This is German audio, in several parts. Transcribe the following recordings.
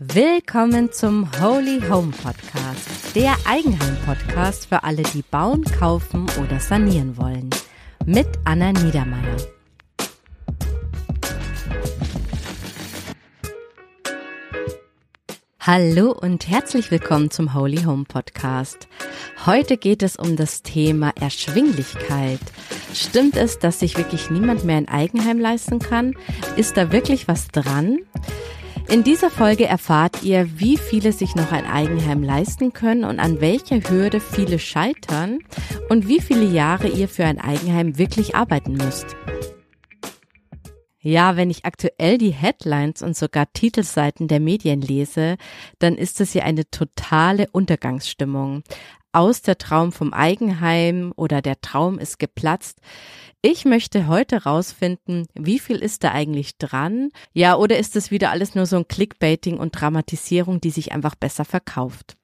Willkommen zum Holy Home Podcast, der Eigenheim-Podcast für alle, die bauen, kaufen oder sanieren wollen. Mit Anna Niedermeyer. Hallo und herzlich willkommen zum Holy Home Podcast. Heute geht es um das Thema Erschwinglichkeit. Stimmt es, dass sich wirklich niemand mehr ein Eigenheim leisten kann? Ist da wirklich was dran? In dieser Folge erfahrt ihr, wie viele sich noch ein Eigenheim leisten können und an welcher Hürde viele scheitern und wie viele Jahre ihr für ein Eigenheim wirklich arbeiten müsst. Ja, wenn ich aktuell die Headlines und sogar Titelseiten der Medien lese, dann ist es hier eine totale Untergangsstimmung. Aus der Traum vom Eigenheim oder der Traum ist geplatzt. Ich möchte heute rausfinden, wie viel ist da eigentlich dran? Ja, oder ist es wieder alles nur so ein Clickbaiting und Dramatisierung, die sich einfach besser verkauft?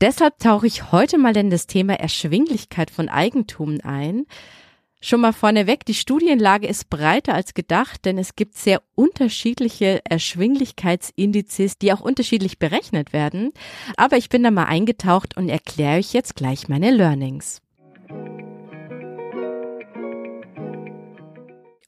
Deshalb tauche ich heute mal in das Thema Erschwinglichkeit von Eigentum ein. Schon mal vorneweg, die Studienlage ist breiter als gedacht, denn es gibt sehr unterschiedliche Erschwinglichkeitsindizes, die auch unterschiedlich berechnet werden. Aber ich bin da mal eingetaucht und erkläre euch jetzt gleich meine Learnings.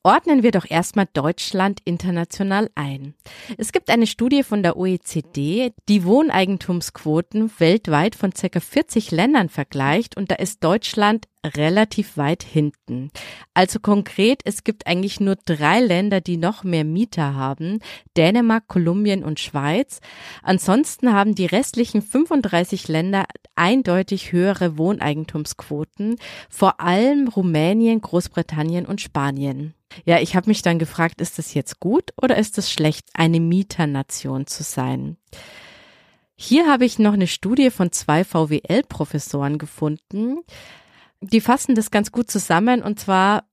Ordnen wir doch erstmal Deutschland international ein. Es gibt eine Studie von der OECD, die Wohneigentumsquoten weltweit von ca. 40 Ländern vergleicht und da ist Deutschland relativ weit hinten. Also konkret, es gibt eigentlich nur drei Länder, die noch mehr Mieter haben. Dänemark, Kolumbien und Schweiz. Ansonsten haben die restlichen 35 Länder eindeutig höhere Wohneigentumsquoten, vor allem Rumänien, Großbritannien und Spanien. Ja, ich habe mich dann gefragt, ist es jetzt gut oder ist es schlecht, eine Mieternation zu sein? Hier habe ich noch eine Studie von zwei VWL-Professoren gefunden. Die fassen das ganz gut zusammen und zwar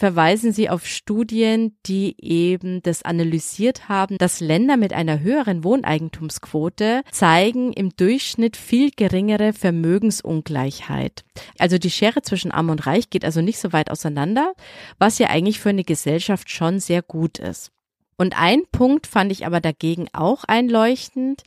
verweisen sie auf Studien, die eben das analysiert haben, dass Länder mit einer höheren Wohneigentumsquote zeigen im Durchschnitt viel geringere Vermögensungleichheit. Also die Schere zwischen Arm und Reich geht also nicht so weit auseinander, was ja eigentlich für eine Gesellschaft schon sehr gut ist. Und ein Punkt fand ich aber dagegen auch einleuchtend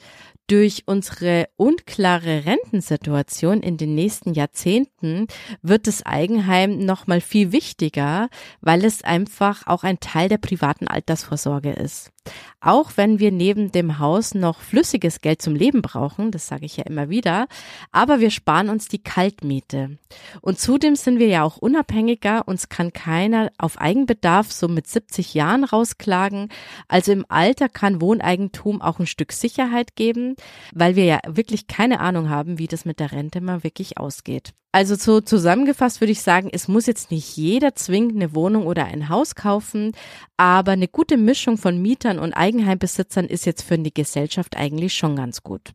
durch unsere unklare Rentensituation in den nächsten Jahrzehnten wird das Eigenheim noch mal viel wichtiger, weil es einfach auch ein Teil der privaten Altersvorsorge ist. Auch wenn wir neben dem Haus noch flüssiges Geld zum Leben brauchen, das sage ich ja immer wieder, aber wir sparen uns die Kaltmiete. Und zudem sind wir ja auch unabhängiger, uns kann keiner auf Eigenbedarf so mit 70 Jahren rausklagen. Also im Alter kann Wohneigentum auch ein Stück Sicherheit geben, weil wir ja wirklich keine Ahnung haben, wie das mit der Rente mal wirklich ausgeht. Also so zusammengefasst würde ich sagen, es muss jetzt nicht jeder zwingend eine Wohnung oder ein Haus kaufen, aber eine gute Mischung von Mietern und Eigenheimbesitzern ist jetzt für die Gesellschaft eigentlich schon ganz gut.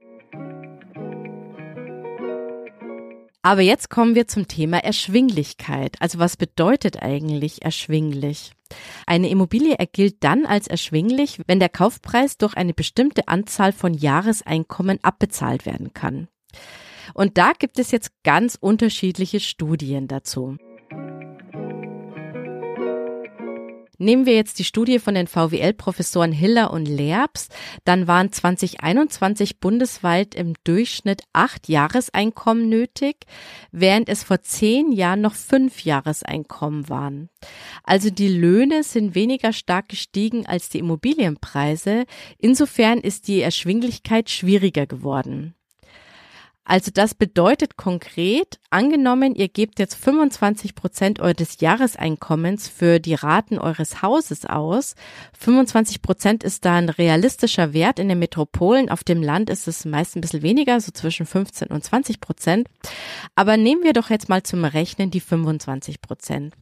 Aber jetzt kommen wir zum Thema Erschwinglichkeit. Also was bedeutet eigentlich erschwinglich? Eine Immobilie ergilt dann als erschwinglich, wenn der Kaufpreis durch eine bestimmte Anzahl von Jahreseinkommen abbezahlt werden kann. Und da gibt es jetzt ganz unterschiedliche Studien dazu. Nehmen wir jetzt die Studie von den VWL-Professoren Hiller und Lerbs, dann waren 2021 bundesweit im Durchschnitt acht Jahreseinkommen nötig, während es vor zehn Jahren noch fünf Jahreseinkommen waren. Also die Löhne sind weniger stark gestiegen als die Immobilienpreise. Insofern ist die Erschwinglichkeit schwieriger geworden. Also das bedeutet konkret, angenommen, ihr gebt jetzt 25 Prozent eures Jahreseinkommens für die Raten eures Hauses aus. 25 Prozent ist da ein realistischer Wert in den Metropolen. Auf dem Land ist es meist ein bisschen weniger, so zwischen 15 und 20 Prozent. Aber nehmen wir doch jetzt mal zum Rechnen die 25 Prozent.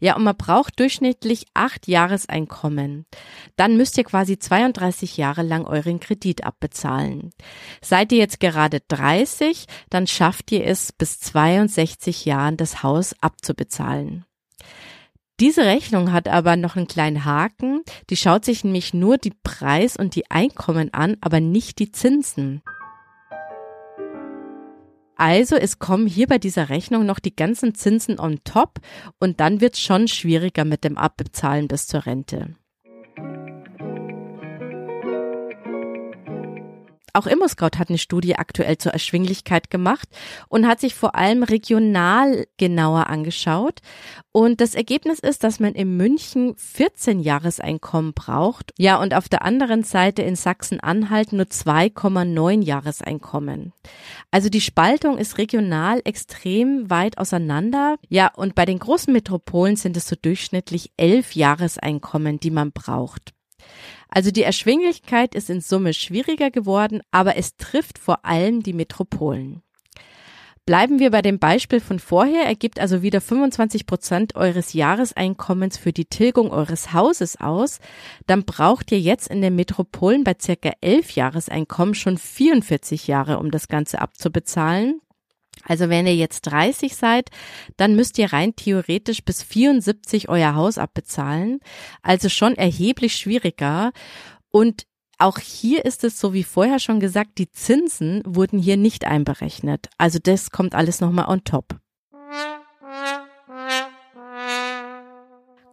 Ja, und man braucht durchschnittlich acht Jahreseinkommen. Dann müsst ihr quasi 32 Jahre lang euren Kredit abbezahlen. Seid ihr jetzt gerade 30, dann schafft ihr es bis 62 Jahren das Haus abzubezahlen. Diese Rechnung hat aber noch einen kleinen Haken. Die schaut sich nämlich nur die Preis- und die Einkommen an, aber nicht die Zinsen. Also es kommen hier bei dieser Rechnung noch die ganzen Zinsen on top und dann wird es schon schwieriger mit dem Abbezahlen bis zur Rente. Auch ImmoScout hat eine Studie aktuell zur Erschwinglichkeit gemacht und hat sich vor allem regional genauer angeschaut. Und das Ergebnis ist, dass man in München 14 Jahreseinkommen braucht. Ja, und auf der anderen Seite in Sachsen-Anhalt nur 2,9 Jahreseinkommen. Also die Spaltung ist regional extrem weit auseinander. Ja, und bei den großen Metropolen sind es so durchschnittlich elf Jahreseinkommen, die man braucht. Also die Erschwinglichkeit ist in Summe schwieriger geworden, aber es trifft vor allem die Metropolen. Bleiben wir bei dem Beispiel von vorher, ergibt also wieder 25 Prozent eures Jahreseinkommens für die Tilgung eures Hauses aus, dann braucht ihr jetzt in den Metropolen bei circa elf Jahreseinkommen schon 44 Jahre, um das Ganze abzubezahlen. Also wenn ihr jetzt 30 seid, dann müsst ihr rein theoretisch bis 74 euer Haus abbezahlen. Also schon erheblich schwieriger. Und auch hier ist es so wie vorher schon gesagt, die Zinsen wurden hier nicht einberechnet. Also das kommt alles nochmal on top.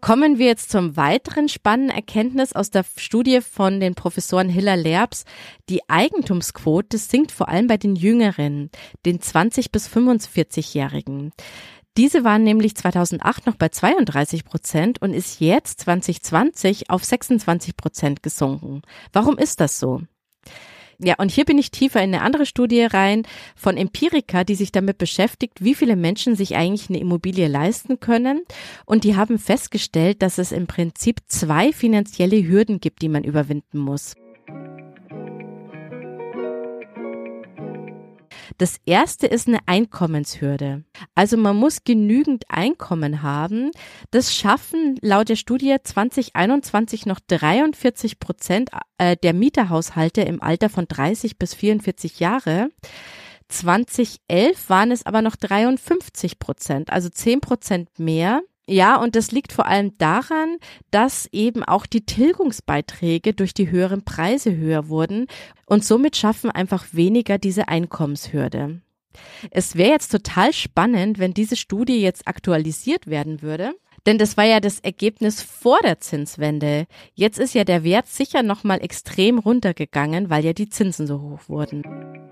Kommen wir jetzt zum weiteren spannenden Erkenntnis aus der Studie von den Professoren Hiller Lerbs. Die Eigentumsquote sinkt vor allem bei den Jüngeren, den 20 bis 45-Jährigen. Diese waren nämlich 2008 noch bei 32 Prozent und ist jetzt 2020 auf 26 Prozent gesunken. Warum ist das so? Ja, und hier bin ich tiefer in eine andere Studie rein von Empirica, die sich damit beschäftigt, wie viele Menschen sich eigentlich eine Immobilie leisten können. Und die haben festgestellt, dass es im Prinzip zwei finanzielle Hürden gibt, die man überwinden muss. Das erste ist eine Einkommenshürde. Also man muss genügend Einkommen haben. Das schaffen laut der Studie 2021 noch 43 Prozent äh, der Mieterhaushalte im Alter von 30 bis 44 Jahre. 2011 waren es aber noch 53 Prozent, also 10 Prozent mehr. Ja, und das liegt vor allem daran, dass eben auch die Tilgungsbeiträge durch die höheren Preise höher wurden und somit schaffen einfach weniger diese Einkommenshürde. Es wäre jetzt total spannend, wenn diese Studie jetzt aktualisiert werden würde. Denn das war ja das Ergebnis vor der Zinswende. Jetzt ist ja der Wert sicher nochmal extrem runtergegangen, weil ja die Zinsen so hoch wurden.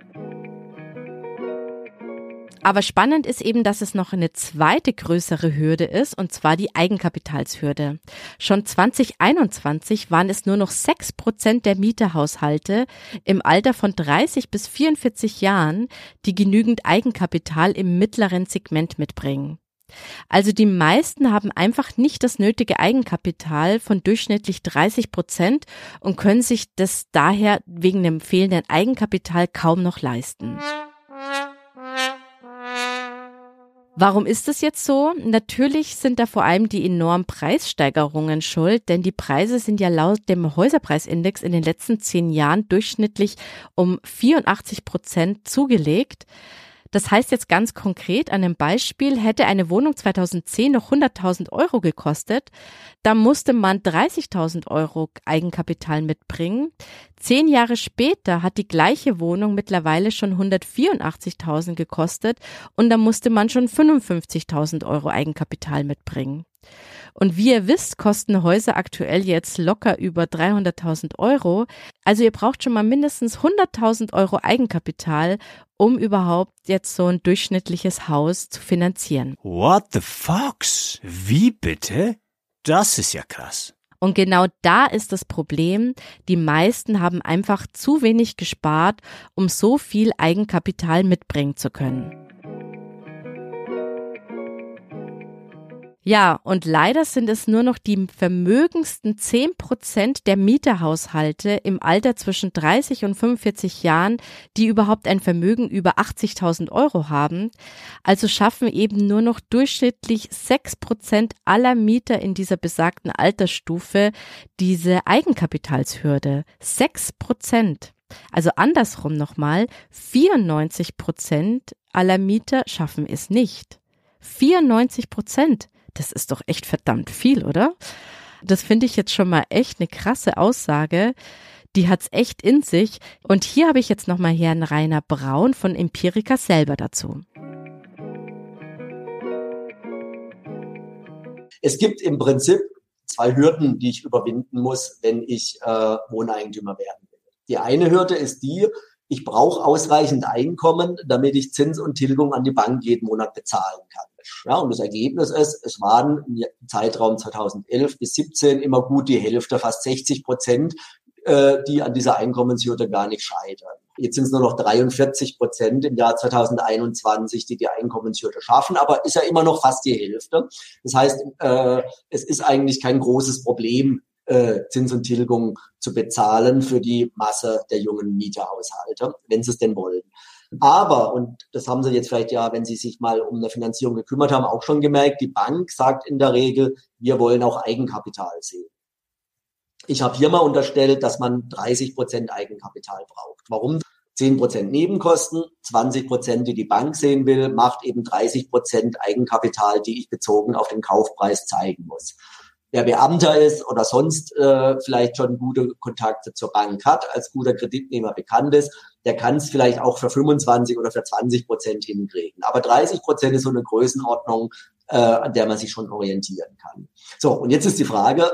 Aber spannend ist eben, dass es noch eine zweite größere Hürde ist, und zwar die Eigenkapitalshürde. Schon 2021 waren es nur noch sechs Prozent der Mieterhaushalte im Alter von 30 bis 44 Jahren, die genügend Eigenkapital im mittleren Segment mitbringen. Also die meisten haben einfach nicht das nötige Eigenkapital von durchschnittlich 30 Prozent und können sich das daher wegen dem fehlenden Eigenkapital kaum noch leisten. Warum ist es jetzt so? Natürlich sind da vor allem die enormen Preissteigerungen schuld, denn die Preise sind ja laut dem Häuserpreisindex in den letzten zehn Jahren durchschnittlich um 84 Prozent zugelegt. Das heißt jetzt ganz konkret an einem Beispiel, hätte eine Wohnung 2010 noch 100.000 Euro gekostet, dann musste man 30.000 Euro Eigenkapital mitbringen. Zehn Jahre später hat die gleiche Wohnung mittlerweile schon 184.000 gekostet und da musste man schon 55.000 Euro Eigenkapital mitbringen. Und wie ihr wisst, kosten Häuser aktuell jetzt locker über 300.000 Euro. Also ihr braucht schon mal mindestens 100.000 Euro Eigenkapital, um überhaupt jetzt so ein durchschnittliches Haus zu finanzieren. What the fox? Wie bitte? Das ist ja krass. Und genau da ist das Problem. Die meisten haben einfach zu wenig gespart, um so viel Eigenkapital mitbringen zu können. Ja, und leider sind es nur noch die vermögendsten 10 Prozent der Mieterhaushalte im Alter zwischen 30 und 45 Jahren, die überhaupt ein Vermögen über 80.000 Euro haben. Also schaffen eben nur noch durchschnittlich 6 Prozent aller Mieter in dieser besagten Altersstufe diese Eigenkapitalshürde. 6 Prozent. Also andersrum nochmal, 94 Prozent aller Mieter schaffen es nicht. 94 Prozent. Das ist doch echt verdammt viel, oder? Das finde ich jetzt schon mal echt eine krasse Aussage. Die hat's echt in sich. Und hier habe ich jetzt nochmal Herrn Rainer Braun von Empirica selber dazu. Es gibt im Prinzip zwei Hürden, die ich überwinden muss, wenn ich äh, Wohneigentümer werden will. Die eine Hürde ist die, ich brauche ausreichend Einkommen, damit ich Zins und Tilgung an die Bank jeden Monat bezahlen kann. Ja, und das Ergebnis ist, es waren im Zeitraum 2011 bis 17 immer gut die Hälfte, fast 60 Prozent, äh, die an dieser Einkommenshürde gar nicht scheitern. Jetzt sind es nur noch 43 Prozent im Jahr 2021, die die Einkommenshürde schaffen, aber ist ja immer noch fast die Hälfte. Das heißt, äh, es ist eigentlich kein großes Problem, äh, Zins und Tilgung zu bezahlen für die Masse der jungen Mieterhaushalte, wenn sie es denn wollen. Aber, und das haben Sie jetzt vielleicht ja, wenn Sie sich mal um eine Finanzierung gekümmert haben, auch schon gemerkt, die Bank sagt in der Regel, wir wollen auch Eigenkapital sehen. Ich habe hier mal unterstellt, dass man 30 Prozent Eigenkapital braucht. Warum? 10 Prozent Nebenkosten, 20 Prozent, die die Bank sehen will, macht eben 30 Prozent Eigenkapital, die ich bezogen auf den Kaufpreis zeigen muss. Wer Beamter ist oder sonst äh, vielleicht schon gute Kontakte zur Bank hat, als guter Kreditnehmer bekannt ist, der kann es vielleicht auch für 25 oder für 20 Prozent hinkriegen. Aber 30 Prozent ist so eine Größenordnung, äh, an der man sich schon orientieren kann. So, und jetzt ist die Frage,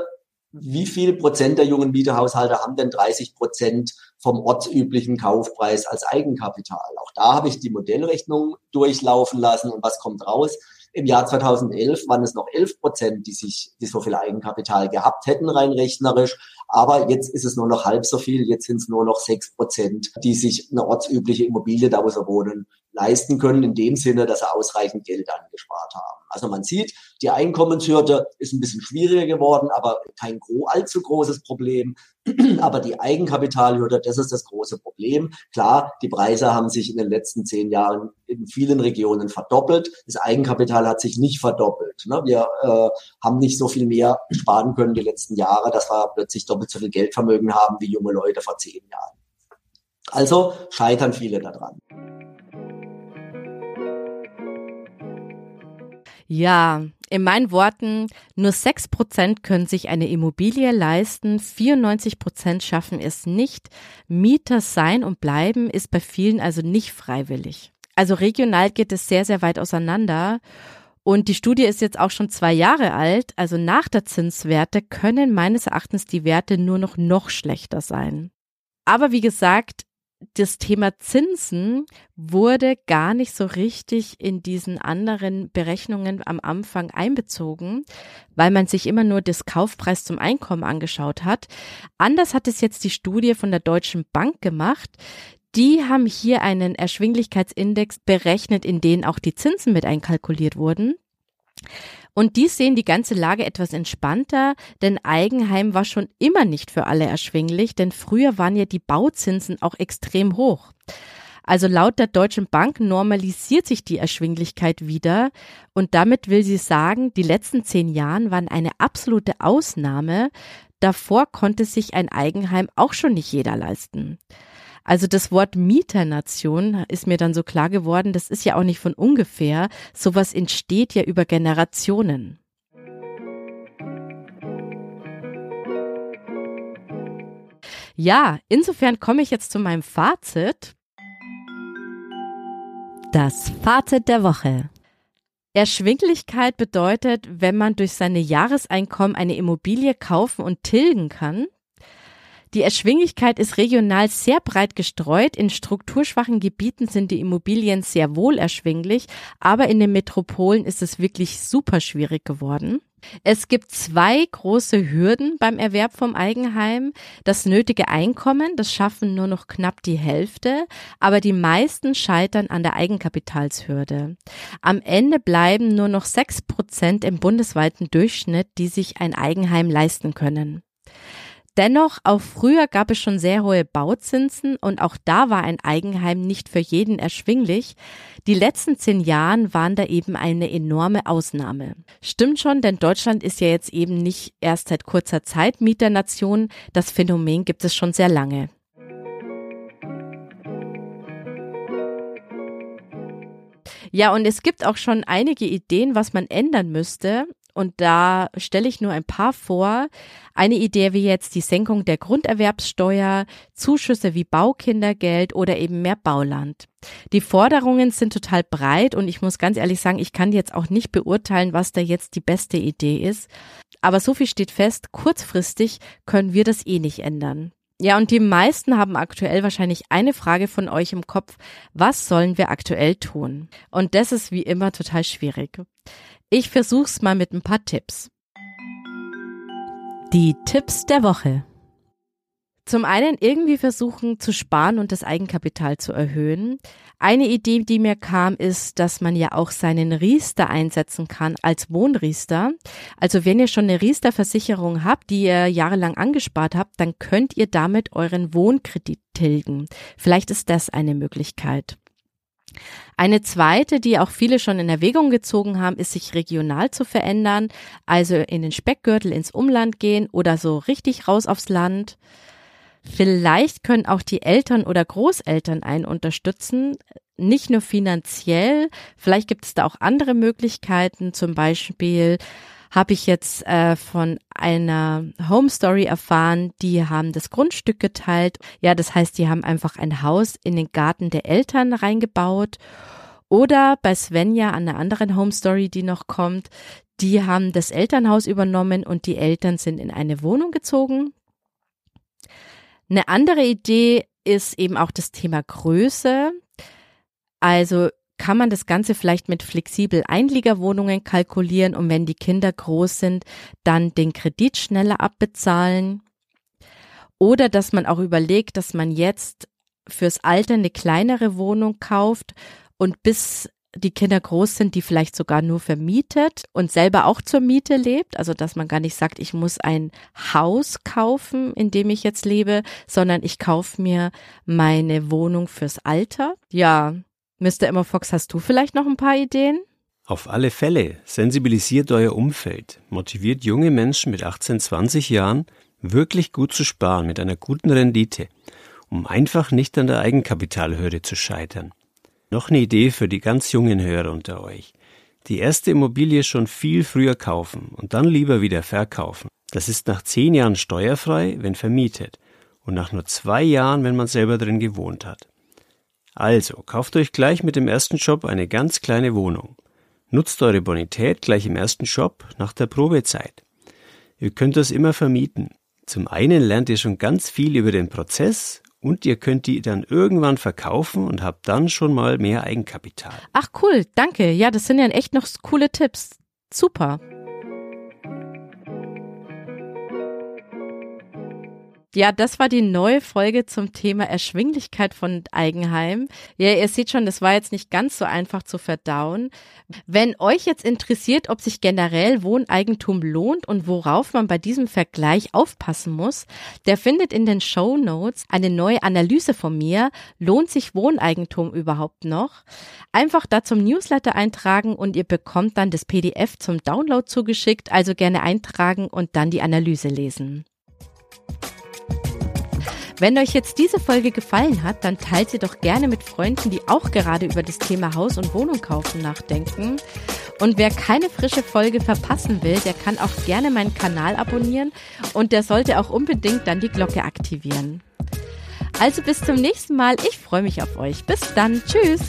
wie viel Prozent der jungen Mieterhaushalte haben denn 30 Prozent vom ortsüblichen Kaufpreis als Eigenkapital? Auch da habe ich die Modellrechnung durchlaufen lassen und was kommt raus? Im Jahr 2011 waren es noch 11 Prozent, die sich, die so viel Eigenkapital gehabt hätten, rein rechnerisch. Aber jetzt ist es nur noch halb so viel. Jetzt sind es nur noch 6 Prozent, die sich eine ortsübliche Immobilie, da wo sie wohnen, leisten können, in dem Sinne, dass sie ausreichend Geld angespart haben. Also man sieht, die Einkommenshürde ist ein bisschen schwieriger geworden, aber kein allzu großes Problem. Aber die Eigenkapitalhürde, das ist das große Problem. Klar, die Preise haben sich in den letzten zehn Jahren in vielen Regionen verdoppelt. Das Eigenkapital hat sich nicht verdoppelt. Ne? Wir äh, haben nicht so viel mehr sparen können die letzten Jahre, dass wir plötzlich doppelt so viel Geldvermögen haben wie junge Leute vor zehn Jahren. Also scheitern viele daran. Ja, in meinen Worten, nur 6 Prozent können sich eine Immobilie leisten, 94 Prozent schaffen es nicht. Mieter sein und bleiben ist bei vielen also nicht freiwillig. Also regional geht es sehr, sehr weit auseinander. Und die Studie ist jetzt auch schon zwei Jahre alt. Also nach der Zinswerte können meines Erachtens die Werte nur noch noch schlechter sein. Aber wie gesagt, das Thema Zinsen wurde gar nicht so richtig in diesen anderen Berechnungen am Anfang einbezogen, weil man sich immer nur das Kaufpreis zum Einkommen angeschaut hat. Anders hat es jetzt die Studie von der Deutschen Bank gemacht. Die haben hier einen Erschwinglichkeitsindex berechnet, in den auch die Zinsen mit einkalkuliert wurden. Und die sehen die ganze Lage etwas entspannter, denn Eigenheim war schon immer nicht für alle erschwinglich, denn früher waren ja die Bauzinsen auch extrem hoch. Also laut der Deutschen Bank normalisiert sich die Erschwinglichkeit wieder und damit will sie sagen, die letzten zehn Jahren waren eine absolute Ausnahme. Davor konnte sich ein Eigenheim auch schon nicht jeder leisten. Also das Wort Mieternation ist mir dann so klar geworden, das ist ja auch nicht von ungefähr. Sowas entsteht ja über Generationen. Ja, insofern komme ich jetzt zu meinem Fazit. Das Fazit der Woche. Erschwinglichkeit bedeutet, wenn man durch seine Jahreseinkommen eine Immobilie kaufen und tilgen kann, die Erschwinglichkeit ist regional sehr breit gestreut. In strukturschwachen Gebieten sind die Immobilien sehr wohl erschwinglich, aber in den Metropolen ist es wirklich super schwierig geworden. Es gibt zwei große Hürden beim Erwerb vom Eigenheim. Das nötige Einkommen, das schaffen nur noch knapp die Hälfte, aber die meisten scheitern an der Eigenkapitalshürde. Am Ende bleiben nur noch sechs Prozent im bundesweiten Durchschnitt, die sich ein Eigenheim leisten können. Dennoch, auch früher gab es schon sehr hohe Bauzinsen und auch da war ein Eigenheim nicht für jeden erschwinglich. Die letzten zehn Jahren waren da eben eine enorme Ausnahme. Stimmt schon, denn Deutschland ist ja jetzt eben nicht erst seit kurzer Zeit Mieternation. Das Phänomen gibt es schon sehr lange. Ja, und es gibt auch schon einige Ideen, was man ändern müsste. Und da stelle ich nur ein paar vor. Eine Idee wie jetzt die Senkung der Grunderwerbssteuer, Zuschüsse wie Baukindergeld oder eben mehr Bauland. Die Forderungen sind total breit und ich muss ganz ehrlich sagen, ich kann jetzt auch nicht beurteilen, was da jetzt die beste Idee ist. Aber so viel steht fest, kurzfristig können wir das eh nicht ändern. Ja, und die meisten haben aktuell wahrscheinlich eine Frage von euch im Kopf. Was sollen wir aktuell tun? Und das ist wie immer total schwierig. Ich versuch's mal mit ein paar Tipps. Die Tipps der Woche. Zum einen irgendwie versuchen zu sparen und das Eigenkapital zu erhöhen. Eine Idee, die mir kam, ist, dass man ja auch seinen Riester einsetzen kann als Wohnriester. Also wenn ihr schon eine Riester-Versicherung habt, die ihr jahrelang angespart habt, dann könnt ihr damit euren Wohnkredit tilgen. Vielleicht ist das eine Möglichkeit. Eine zweite, die auch viele schon in Erwägung gezogen haben, ist sich regional zu verändern, also in den Speckgürtel ins Umland gehen oder so richtig raus aufs Land. Vielleicht können auch die Eltern oder Großeltern einen unterstützen, nicht nur finanziell, vielleicht gibt es da auch andere Möglichkeiten, zum Beispiel habe ich jetzt äh, von einer Home Story erfahren, die haben das Grundstück geteilt. Ja, das heißt, die haben einfach ein Haus in den Garten der Eltern reingebaut. Oder bei Svenja an der anderen Home Story, die noch kommt, die haben das Elternhaus übernommen und die Eltern sind in eine Wohnung gezogen. Eine andere Idee ist eben auch das Thema Größe. Also kann man das Ganze vielleicht mit flexibel Einliegerwohnungen kalkulieren und wenn die Kinder groß sind, dann den Kredit schneller abbezahlen. Oder dass man auch überlegt, dass man jetzt fürs Alter eine kleinere Wohnung kauft und bis die Kinder groß sind, die vielleicht sogar nur vermietet und selber auch zur Miete lebt. Also dass man gar nicht sagt, ich muss ein Haus kaufen, in dem ich jetzt lebe, sondern ich kaufe mir meine Wohnung fürs Alter. Ja, Mr. Emma Fox, hast du vielleicht noch ein paar Ideen? Auf alle Fälle. Sensibilisiert euer Umfeld. Motiviert junge Menschen mit 18, 20 Jahren, wirklich gut zu sparen mit einer guten Rendite, um einfach nicht an der Eigenkapitalhürde zu scheitern. Noch eine Idee für die ganz jungen Hörer unter euch. Die erste Immobilie schon viel früher kaufen und dann lieber wieder verkaufen. Das ist nach zehn Jahren steuerfrei, wenn vermietet und nach nur zwei Jahren, wenn man selber drin gewohnt hat. Also, kauft euch gleich mit dem ersten Job eine ganz kleine Wohnung. Nutzt eure Bonität gleich im ersten Job nach der Probezeit. Ihr könnt das immer vermieten. Zum einen lernt ihr schon ganz viel über den Prozess und ihr könnt die dann irgendwann verkaufen und habt dann schon mal mehr Eigenkapital. Ach cool, danke. Ja, das sind ja echt noch coole Tipps. Super. Ja, das war die neue Folge zum Thema Erschwinglichkeit von Eigenheim. Ja, ihr seht schon, das war jetzt nicht ganz so einfach zu verdauen. Wenn euch jetzt interessiert, ob sich generell Wohneigentum lohnt und worauf man bei diesem Vergleich aufpassen muss, der findet in den Show Notes eine neue Analyse von mir. Lohnt sich Wohneigentum überhaupt noch? Einfach da zum Newsletter eintragen und ihr bekommt dann das PDF zum Download zugeschickt. Also gerne eintragen und dann die Analyse lesen. Wenn euch jetzt diese Folge gefallen hat, dann teilt sie doch gerne mit Freunden, die auch gerade über das Thema Haus und Wohnung kaufen nachdenken. Und wer keine frische Folge verpassen will, der kann auch gerne meinen Kanal abonnieren und der sollte auch unbedingt dann die Glocke aktivieren. Also bis zum nächsten Mal. Ich freue mich auf euch. Bis dann. Tschüss.